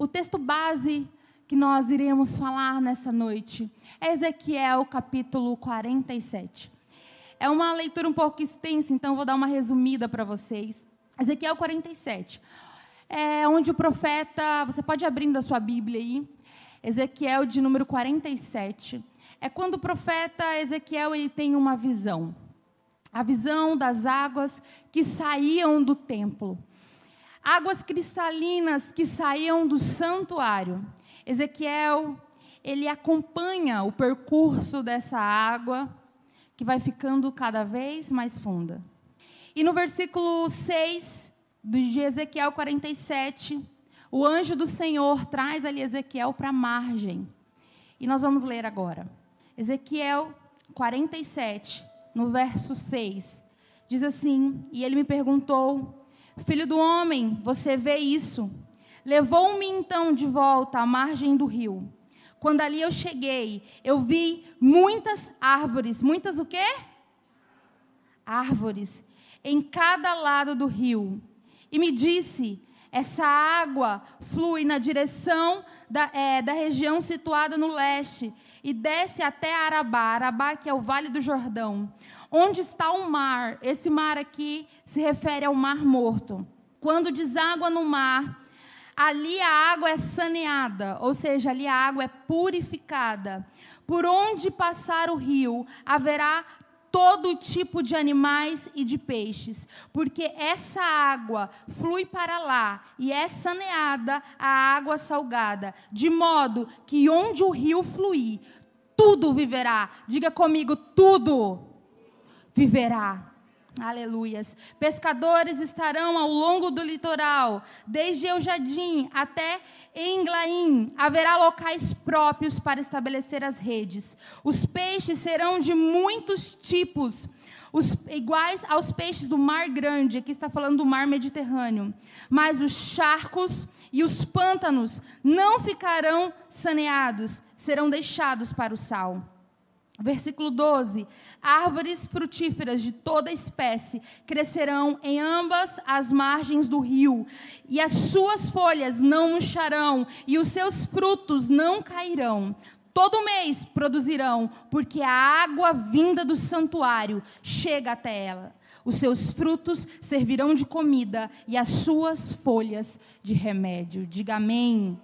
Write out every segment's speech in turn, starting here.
O texto base que nós iremos falar nessa noite é Ezequiel capítulo 47. É uma leitura um pouco extensa, então vou dar uma resumida para vocês. Ezequiel 47. É onde o profeta, você pode abrindo a sua Bíblia aí, Ezequiel de número 47. É quando o profeta Ezequiel ele tem uma visão. A visão das águas que saíam do templo águas cristalinas que saíam do santuário. Ezequiel, ele acompanha o percurso dessa água, que vai ficando cada vez mais funda. E no versículo 6 de Ezequiel 47, o anjo do Senhor traz ali Ezequiel para a margem. E nós vamos ler agora. Ezequiel 47, no verso 6, diz assim: E ele me perguntou: Filho do homem, você vê isso? Levou-me então de volta à margem do rio. Quando ali eu cheguei, eu vi muitas árvores. Muitas o quê? Árvores. Em cada lado do rio. E me disse: essa água flui na direção da, é, da região situada no leste e desce até Arabá, Arabá que é o Vale do Jordão. Onde está o mar? Esse mar aqui se refere ao Mar Morto. Quando deságua no mar, ali a água é saneada, ou seja, ali a água é purificada. Por onde passar o rio, haverá todo tipo de animais e de peixes, porque essa água flui para lá e é saneada a água salgada, de modo que onde o rio fluir, tudo viverá. Diga comigo, tudo viverá. Aleluias. Pescadores estarão ao longo do litoral, desde Eujadim até Englaim. Haverá locais próprios para estabelecer as redes. Os peixes serão de muitos tipos, os, iguais aos peixes do Mar Grande, aqui está falando do Mar Mediterrâneo. Mas os charcos e os pântanos não ficarão saneados, serão deixados para o sal. Versículo 12: Árvores frutíferas de toda espécie crescerão em ambas as margens do rio, e as suas folhas não murcharão, e os seus frutos não cairão. Todo mês produzirão, porque a água vinda do santuário chega até ela. Os seus frutos servirão de comida, e as suas folhas de remédio. Diga amém.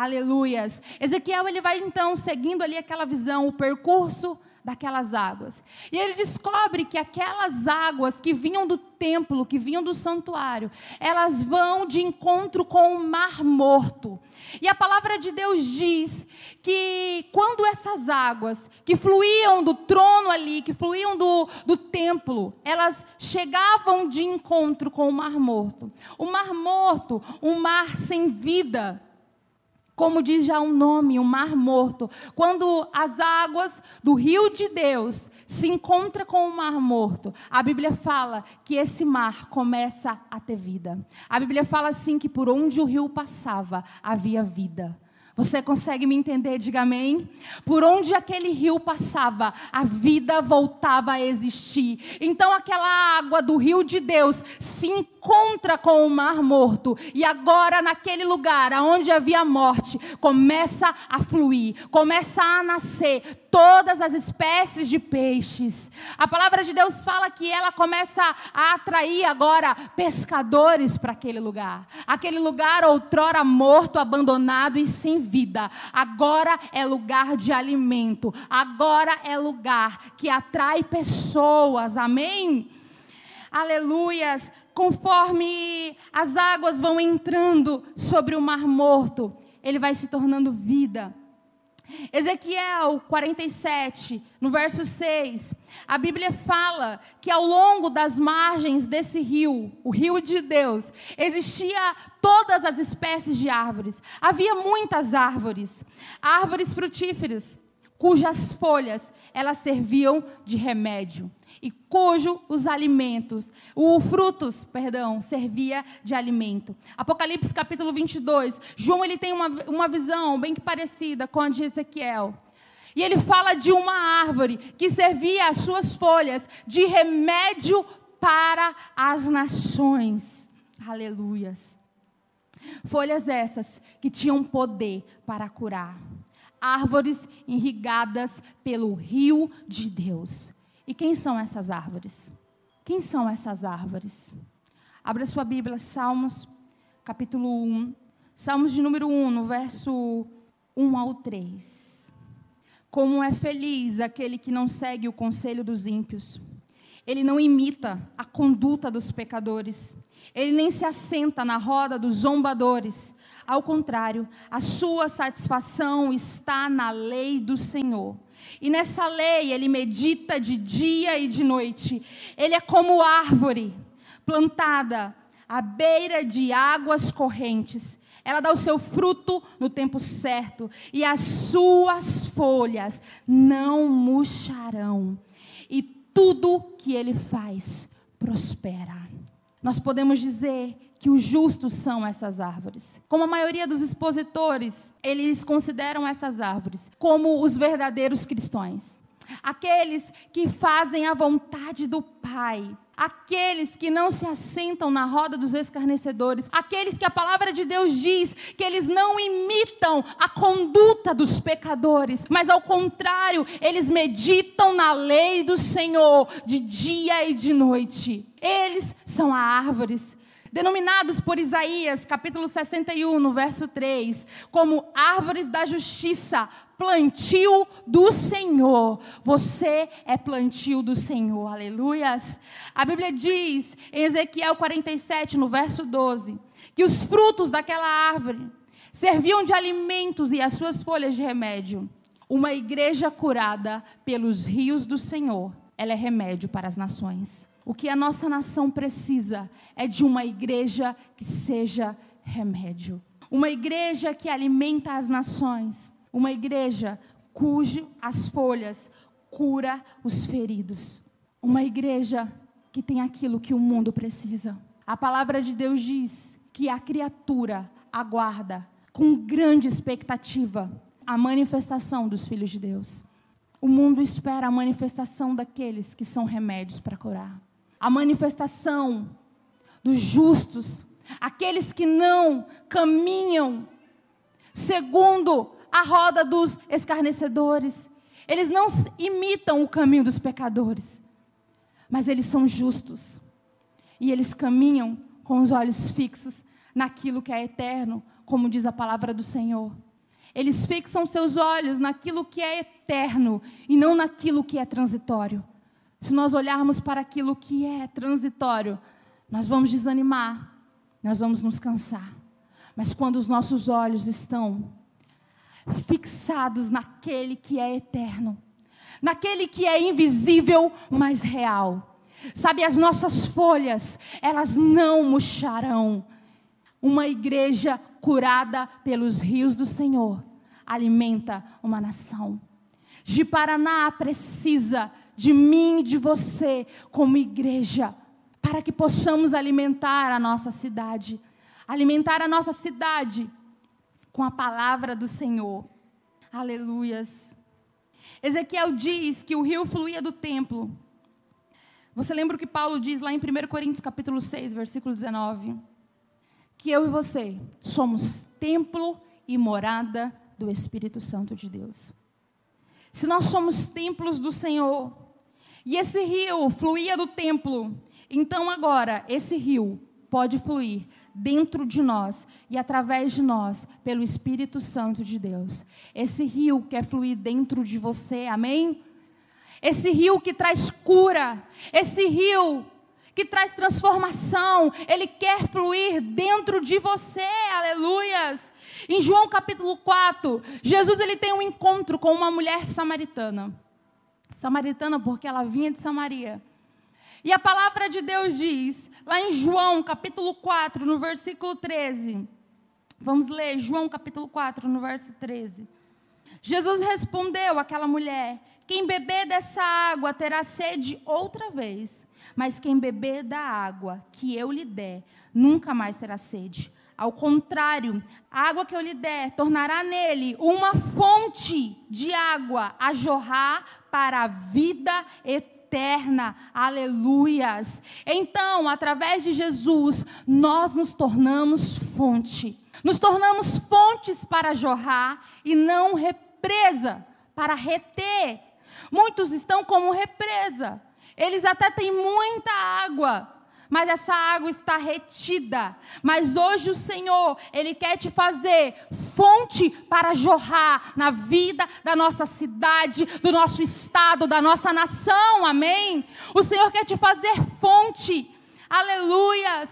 Aleluias. Ezequiel ele vai então seguindo ali aquela visão, o percurso daquelas águas. E ele descobre que aquelas águas que vinham do templo, que vinham do santuário, elas vão de encontro com o mar morto. E a palavra de Deus diz que quando essas águas que fluíam do trono ali, que fluíam do, do templo, elas chegavam de encontro com o mar morto. O mar morto, um mar sem vida como diz já um nome, o mar morto. Quando as águas do rio de Deus se encontram com o mar morto, a Bíblia fala que esse mar começa a ter vida. A Bíblia fala assim que por onde o rio passava havia vida. Você consegue me entender? Diga amém. Por onde aquele rio passava, a vida voltava a existir. Então aquela água do rio de Deus se encontra com o mar morto. E agora, naquele lugar onde havia morte, começa a fluir, começa a nascer todas as espécies de peixes. A palavra de Deus fala que ela começa a atrair agora pescadores para aquele lugar. Aquele lugar outrora morto, abandonado e sem vida. Agora é lugar de alimento. Agora é lugar que atrai pessoas. Amém? Aleluias. Conforme as águas vão entrando sobre o mar morto, ele vai se tornando vida. Ezequiel 47, no verso 6, a Bíblia fala que ao longo das margens desse rio, o rio de Deus, existia todas as espécies de árvores. Havia muitas árvores, árvores frutíferas, cujas folhas elas serviam de remédio e cujo os alimentos, o frutos, perdão, servia de alimento. Apocalipse capítulo 22, João ele tem uma, uma visão bem que parecida com a de Ezequiel. E ele fala de uma árvore que servia as suas folhas de remédio para as nações. Aleluias. Folhas essas que tinham poder para curar. Árvores irrigadas pelo rio de Deus. E quem são essas árvores? Quem são essas árvores? Abra sua Bíblia, Salmos, capítulo 1. Salmos de número 1, no verso 1 ao 3. Como é feliz aquele que não segue o conselho dos ímpios. Ele não imita a conduta dos pecadores. Ele nem se assenta na roda dos zombadores. Ao contrário, a sua satisfação está na lei do Senhor. E nessa lei ele medita de dia e de noite. Ele é como árvore plantada à beira de águas correntes ela dá o seu fruto no tempo certo, e as suas folhas não murcharão, e tudo que ele faz prospera. Nós podemos dizer que os justos são essas árvores. Como a maioria dos expositores, eles consideram essas árvores como os verdadeiros cristãos. Aqueles que fazem a vontade do Pai, aqueles que não se assentam na roda dos escarnecedores, aqueles que a palavra de Deus diz que eles não imitam a conduta dos pecadores, mas ao contrário, eles meditam na lei do Senhor de dia e de noite. Eles são árvores denominados por Isaías, capítulo 61, no verso 3, como árvores da justiça, plantio do Senhor. Você é plantio do Senhor. Aleluias. A Bíblia diz em Ezequiel 47, no verso 12, que os frutos daquela árvore serviam de alimentos e as suas folhas de remédio. Uma igreja curada pelos rios do Senhor, ela é remédio para as nações. O que a nossa nação precisa é de uma igreja que seja remédio. Uma igreja que alimenta as nações. Uma igreja cujo as folhas cura os feridos. Uma igreja que tem aquilo que o mundo precisa. A palavra de Deus diz que a criatura aguarda com grande expectativa a manifestação dos filhos de Deus. O mundo espera a manifestação daqueles que são remédios para curar. A manifestação dos justos, aqueles que não caminham segundo a roda dos escarnecedores. Eles não imitam o caminho dos pecadores, mas eles são justos. E eles caminham com os olhos fixos naquilo que é eterno, como diz a palavra do Senhor. Eles fixam seus olhos naquilo que é eterno e não naquilo que é transitório. Se nós olharmos para aquilo que é transitório, nós vamos desanimar, nós vamos nos cansar. Mas quando os nossos olhos estão fixados naquele que é eterno, naquele que é invisível, mas real. Sabe, as nossas folhas, elas não murcharão. Uma igreja curada pelos rios do Senhor alimenta uma nação. De Paraná precisa de mim e de você como igreja para que possamos alimentar a nossa cidade. Alimentar a nossa cidade com a palavra do Senhor. Aleluias. Ezequiel diz que o rio fluía do templo. Você lembra o que Paulo diz lá em 1 Coríntios capítulo 6, versículo 19? Que eu e você somos templo e morada do Espírito Santo de Deus. Se nós somos templos do Senhor, e esse rio fluía do templo, então agora esse rio pode fluir dentro de nós e através de nós pelo Espírito Santo de Deus. Esse rio quer fluir dentro de você, amém? Esse rio que traz cura, esse rio que traz transformação, ele quer fluir dentro de você, aleluias. Em João capítulo 4, Jesus ele tem um encontro com uma mulher samaritana. Samaritana porque ela vinha de Samaria. E a palavra de Deus diz Lá em João, capítulo 4, no versículo 13. Vamos ler João, capítulo 4, no verso 13. Jesus respondeu àquela mulher: Quem beber dessa água terá sede outra vez, mas quem beber da água que eu lhe der, nunca mais terá sede. Ao contrário, a água que eu lhe der tornará nele uma fonte de água a jorrar para a vida eterna. Aleluias. Então, através de Jesus, nós nos tornamos fonte. Nos tornamos fontes para jorrar e não represa para reter. Muitos estão como represa. Eles até têm muita água, mas essa água está retida. Mas hoje o Senhor, Ele quer te fazer fonte para jorrar na vida da nossa cidade, do nosso estado, da nossa nação, amém? O Senhor quer te fazer fonte, aleluias,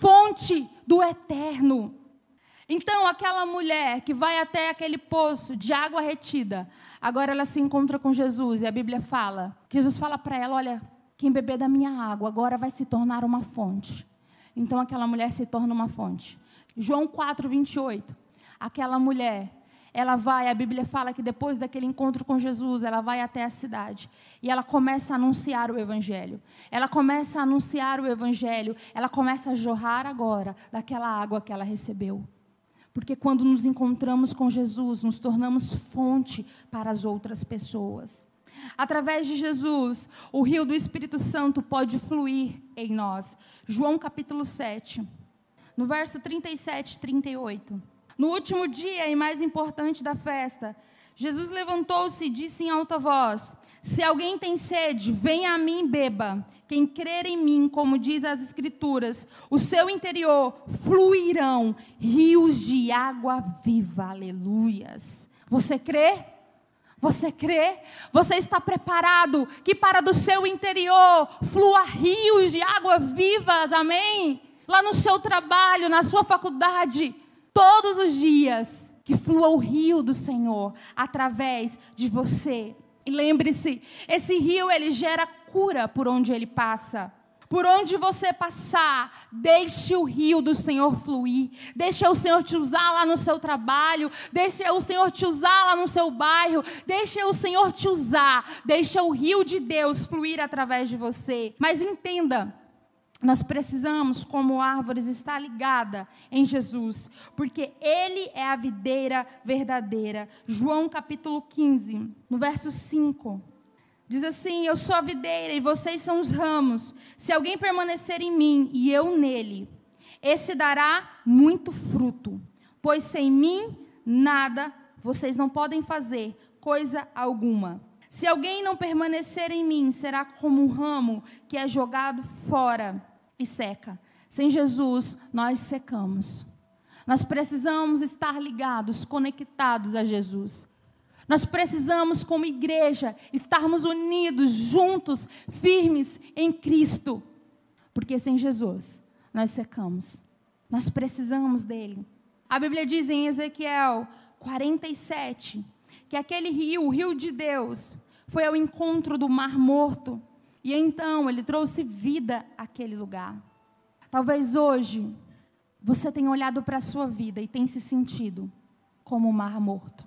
fonte do eterno. Então, aquela mulher que vai até aquele poço de água retida, agora ela se encontra com Jesus e a Bíblia fala, Jesus fala para ela, olha, quem beber da minha água agora vai se tornar uma fonte. Então aquela mulher se torna uma fonte. João 4, 28. Aquela mulher, ela vai, a Bíblia fala que depois daquele encontro com Jesus, ela vai até a cidade e ela começa a anunciar o Evangelho. Ela começa a anunciar o Evangelho, ela começa a jorrar agora daquela água que ela recebeu. Porque quando nos encontramos com Jesus, nos tornamos fonte para as outras pessoas. Através de Jesus, o rio do Espírito Santo pode fluir em nós. João capítulo 7, no verso 37 e 38. No último dia e mais importante da festa, Jesus levantou-se e disse em alta voz: Se alguém tem sede, venha a mim e beba. Quem crer em mim, como diz as Escrituras, o seu interior fluirão rios de água viva. Aleluias. Você crê? Você crê? Você está preparado que para do seu interior flua rios de água vivas, amém? Lá no seu trabalho, na sua faculdade, todos os dias, que flua o rio do Senhor através de você. E lembre-se, esse rio ele gera cura por onde ele passa. Por onde você passar, deixe o rio do Senhor fluir. Deixe o Senhor te usar lá no seu trabalho. Deixe o Senhor te usar lá no seu bairro. Deixe o Senhor te usar. Deixe o rio de Deus fluir através de você. Mas entenda, nós precisamos, como árvores, estar ligada em Jesus, porque Ele é a videira verdadeira. João capítulo 15, no verso 5. Diz assim: Eu sou a videira e vocês são os ramos. Se alguém permanecer em mim e eu nele, esse dará muito fruto, pois sem mim nada vocês não podem fazer, coisa alguma. Se alguém não permanecer em mim, será como um ramo que é jogado fora e seca. Sem Jesus, nós secamos. Nós precisamos estar ligados, conectados a Jesus. Nós precisamos, como igreja, estarmos unidos, juntos, firmes em Cristo. Porque sem Jesus, nós secamos. Nós precisamos dele. A Bíblia diz em Ezequiel 47 que aquele rio, o rio de Deus, foi ao encontro do Mar Morto. E então ele trouxe vida àquele lugar. Talvez hoje você tenha olhado para a sua vida e tenha se sentido como o Mar Morto.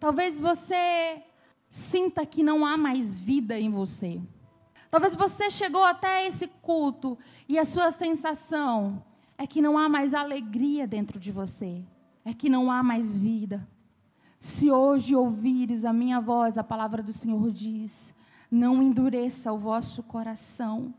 Talvez você sinta que não há mais vida em você. Talvez você chegou até esse culto e a sua sensação é que não há mais alegria dentro de você, é que não há mais vida. Se hoje ouvires a minha voz, a palavra do Senhor diz: não endureça o vosso coração.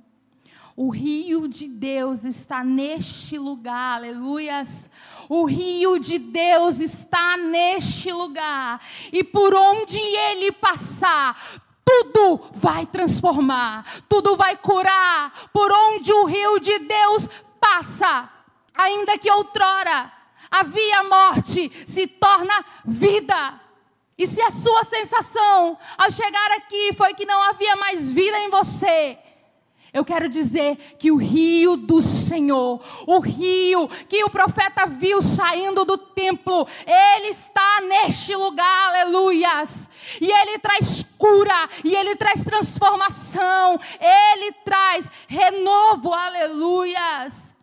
O rio de Deus está neste lugar, aleluias. O rio de Deus está neste lugar, e por onde ele passar, tudo vai transformar, tudo vai curar. Por onde o rio de Deus passa, ainda que outrora havia morte, se torna vida. E se a sua sensação ao chegar aqui foi que não havia mais vida em você, eu quero dizer que o rio do Senhor, o rio que o profeta viu saindo do templo, ele está neste lugar, aleluias. E ele traz cura, e ele traz transformação, ele traz renovo, aleluias.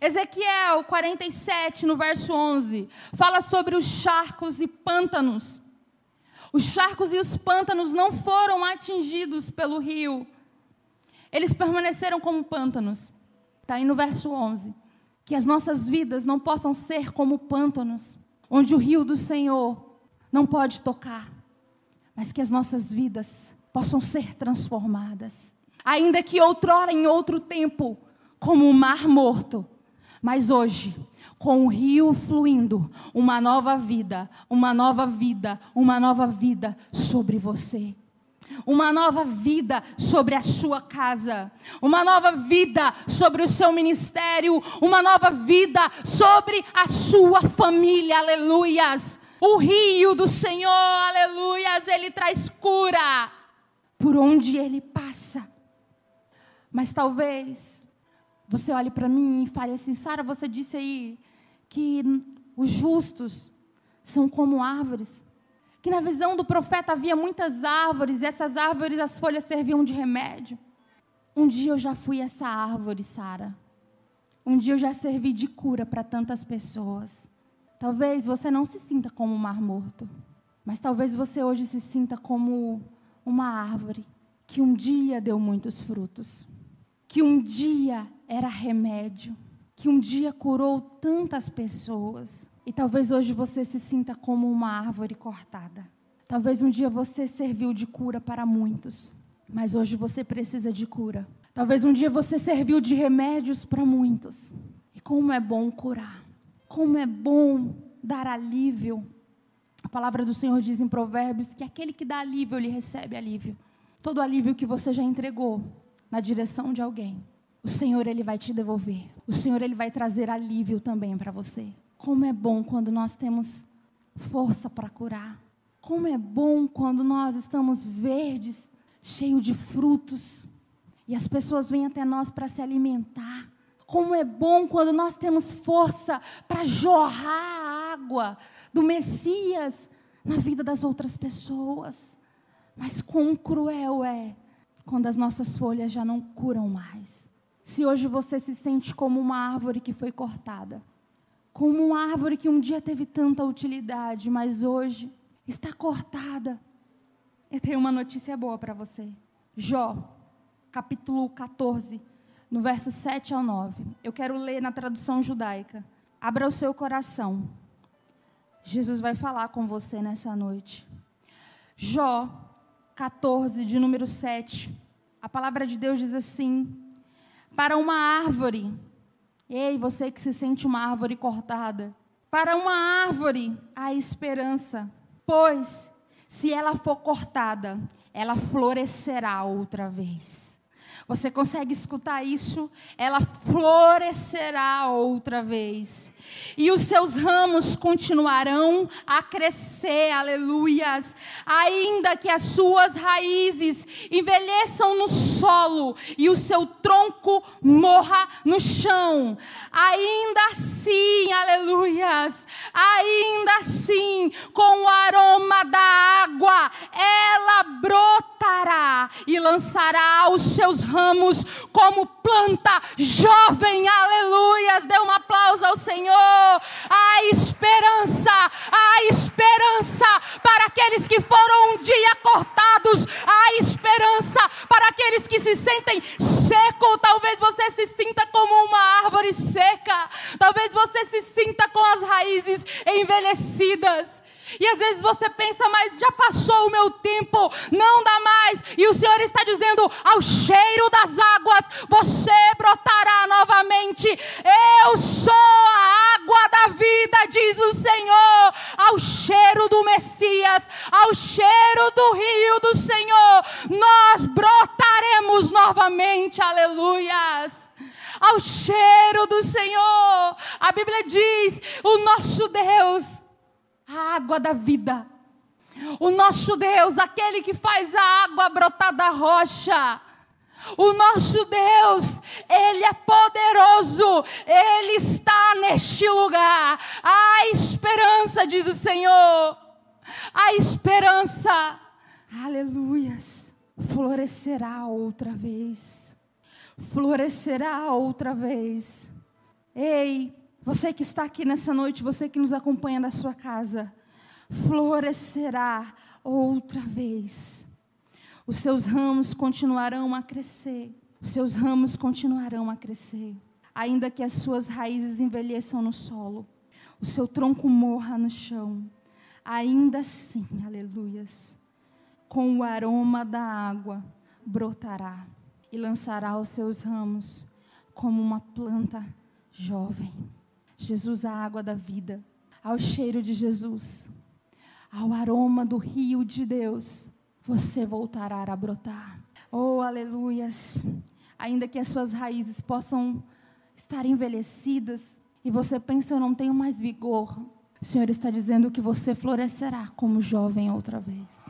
Ezequiel 47, no verso 11, fala sobre os charcos e pântanos. Os charcos e os pântanos não foram atingidos pelo rio eles permaneceram como pântanos. Está aí no verso 11. Que as nossas vidas não possam ser como pântanos, onde o rio do Senhor não pode tocar, mas que as nossas vidas possam ser transformadas. Ainda que outrora, em outro tempo, como o mar morto, mas hoje, com o rio fluindo, uma nova vida, uma nova vida, uma nova vida sobre você uma nova vida sobre a sua casa, uma nova vida sobre o seu ministério, uma nova vida sobre a sua família, aleluias. O rio do Senhor, aleluias, ele traz cura por onde ele passa. Mas talvez você olhe para mim e fale assim: Sara, você disse aí que os justos são como árvores que na visão do profeta havia muitas árvores, e essas árvores, as folhas serviam de remédio. Um dia eu já fui essa árvore, Sara. Um dia eu já servi de cura para tantas pessoas. Talvez você não se sinta como um mar morto, mas talvez você hoje se sinta como uma árvore que um dia deu muitos frutos, que um dia era remédio, que um dia curou tantas pessoas. E talvez hoje você se sinta como uma árvore cortada. Talvez um dia você serviu de cura para muitos, mas hoje você precisa de cura. Talvez um dia você serviu de remédios para muitos. E como é bom curar. Como é bom dar alívio. A palavra do Senhor diz em Provérbios que aquele que dá alívio, ele recebe alívio. Todo alívio que você já entregou na direção de alguém, o Senhor ele vai te devolver. O Senhor ele vai trazer alívio também para você. Como é bom quando nós temos força para curar. Como é bom quando nós estamos verdes, cheios de frutos, e as pessoas vêm até nós para se alimentar. Como é bom quando nós temos força para jorrar a água do Messias na vida das outras pessoas. Mas quão cruel é quando as nossas folhas já não curam mais. Se hoje você se sente como uma árvore que foi cortada, como uma árvore que um dia teve tanta utilidade, mas hoje está cortada. Eu tenho uma notícia boa para você. Jó, capítulo 14, no verso 7 ao 9. Eu quero ler na tradução judaica. Abra o seu coração. Jesus vai falar com você nessa noite. Jó 14, de número 7. A palavra de Deus diz assim: Para uma árvore Ei, você que se sente uma árvore cortada. Para uma árvore há esperança, pois se ela for cortada, ela florescerá outra vez. Você consegue escutar isso? Ela florescerá outra vez. E os seus ramos continuarão a crescer, aleluias. Ainda que as suas raízes envelheçam no solo e o seu tronco morra no chão. Ainda assim, aleluias. Ainda assim, com o aroma da água, ela brotará e lançará os seus ramos como planta jovem, aleluias. Dê um aplauso ao Senhor. Há esperança, há esperança para aqueles que foram um dia cortados, há esperança para aqueles que se sentem secos. Talvez você se sinta como uma árvore seca, talvez você se sinta com as raízes envelhecidas. E às vezes você pensa, mas já passou o meu tempo, não dá mais. E o Senhor está dizendo: ao cheiro das águas você brotará novamente. Eu sou a água da vida, diz o Senhor. Ao cheiro do Messias, ao cheiro do rio do Senhor, nós brotaremos novamente. Aleluias ao cheiro do Senhor. A Bíblia diz: o nosso Deus a água da vida. O nosso Deus, aquele que faz a água brotar da rocha. O nosso Deus, Ele é poderoso, Ele está neste lugar. Há esperança, diz o Senhor. Há esperança. Aleluias. Florescerá outra vez. Florescerá outra vez. Ei, você que está aqui nessa noite, você que nos acompanha da sua casa, florescerá outra vez. Os seus ramos continuarão a crescer. Os seus ramos continuarão a crescer. Ainda que as suas raízes envelheçam no solo, o seu tronco morra no chão. Ainda assim, aleluias, com o aroma da água brotará e lançará os seus ramos como uma planta jovem. Jesus, a água da vida, ao cheiro de Jesus, ao aroma do rio de Deus, você voltará a brotar. Oh, aleluias! Ainda que as suas raízes possam estar envelhecidas e você pensa, eu não tenho mais vigor, o Senhor está dizendo que você florescerá como jovem outra vez.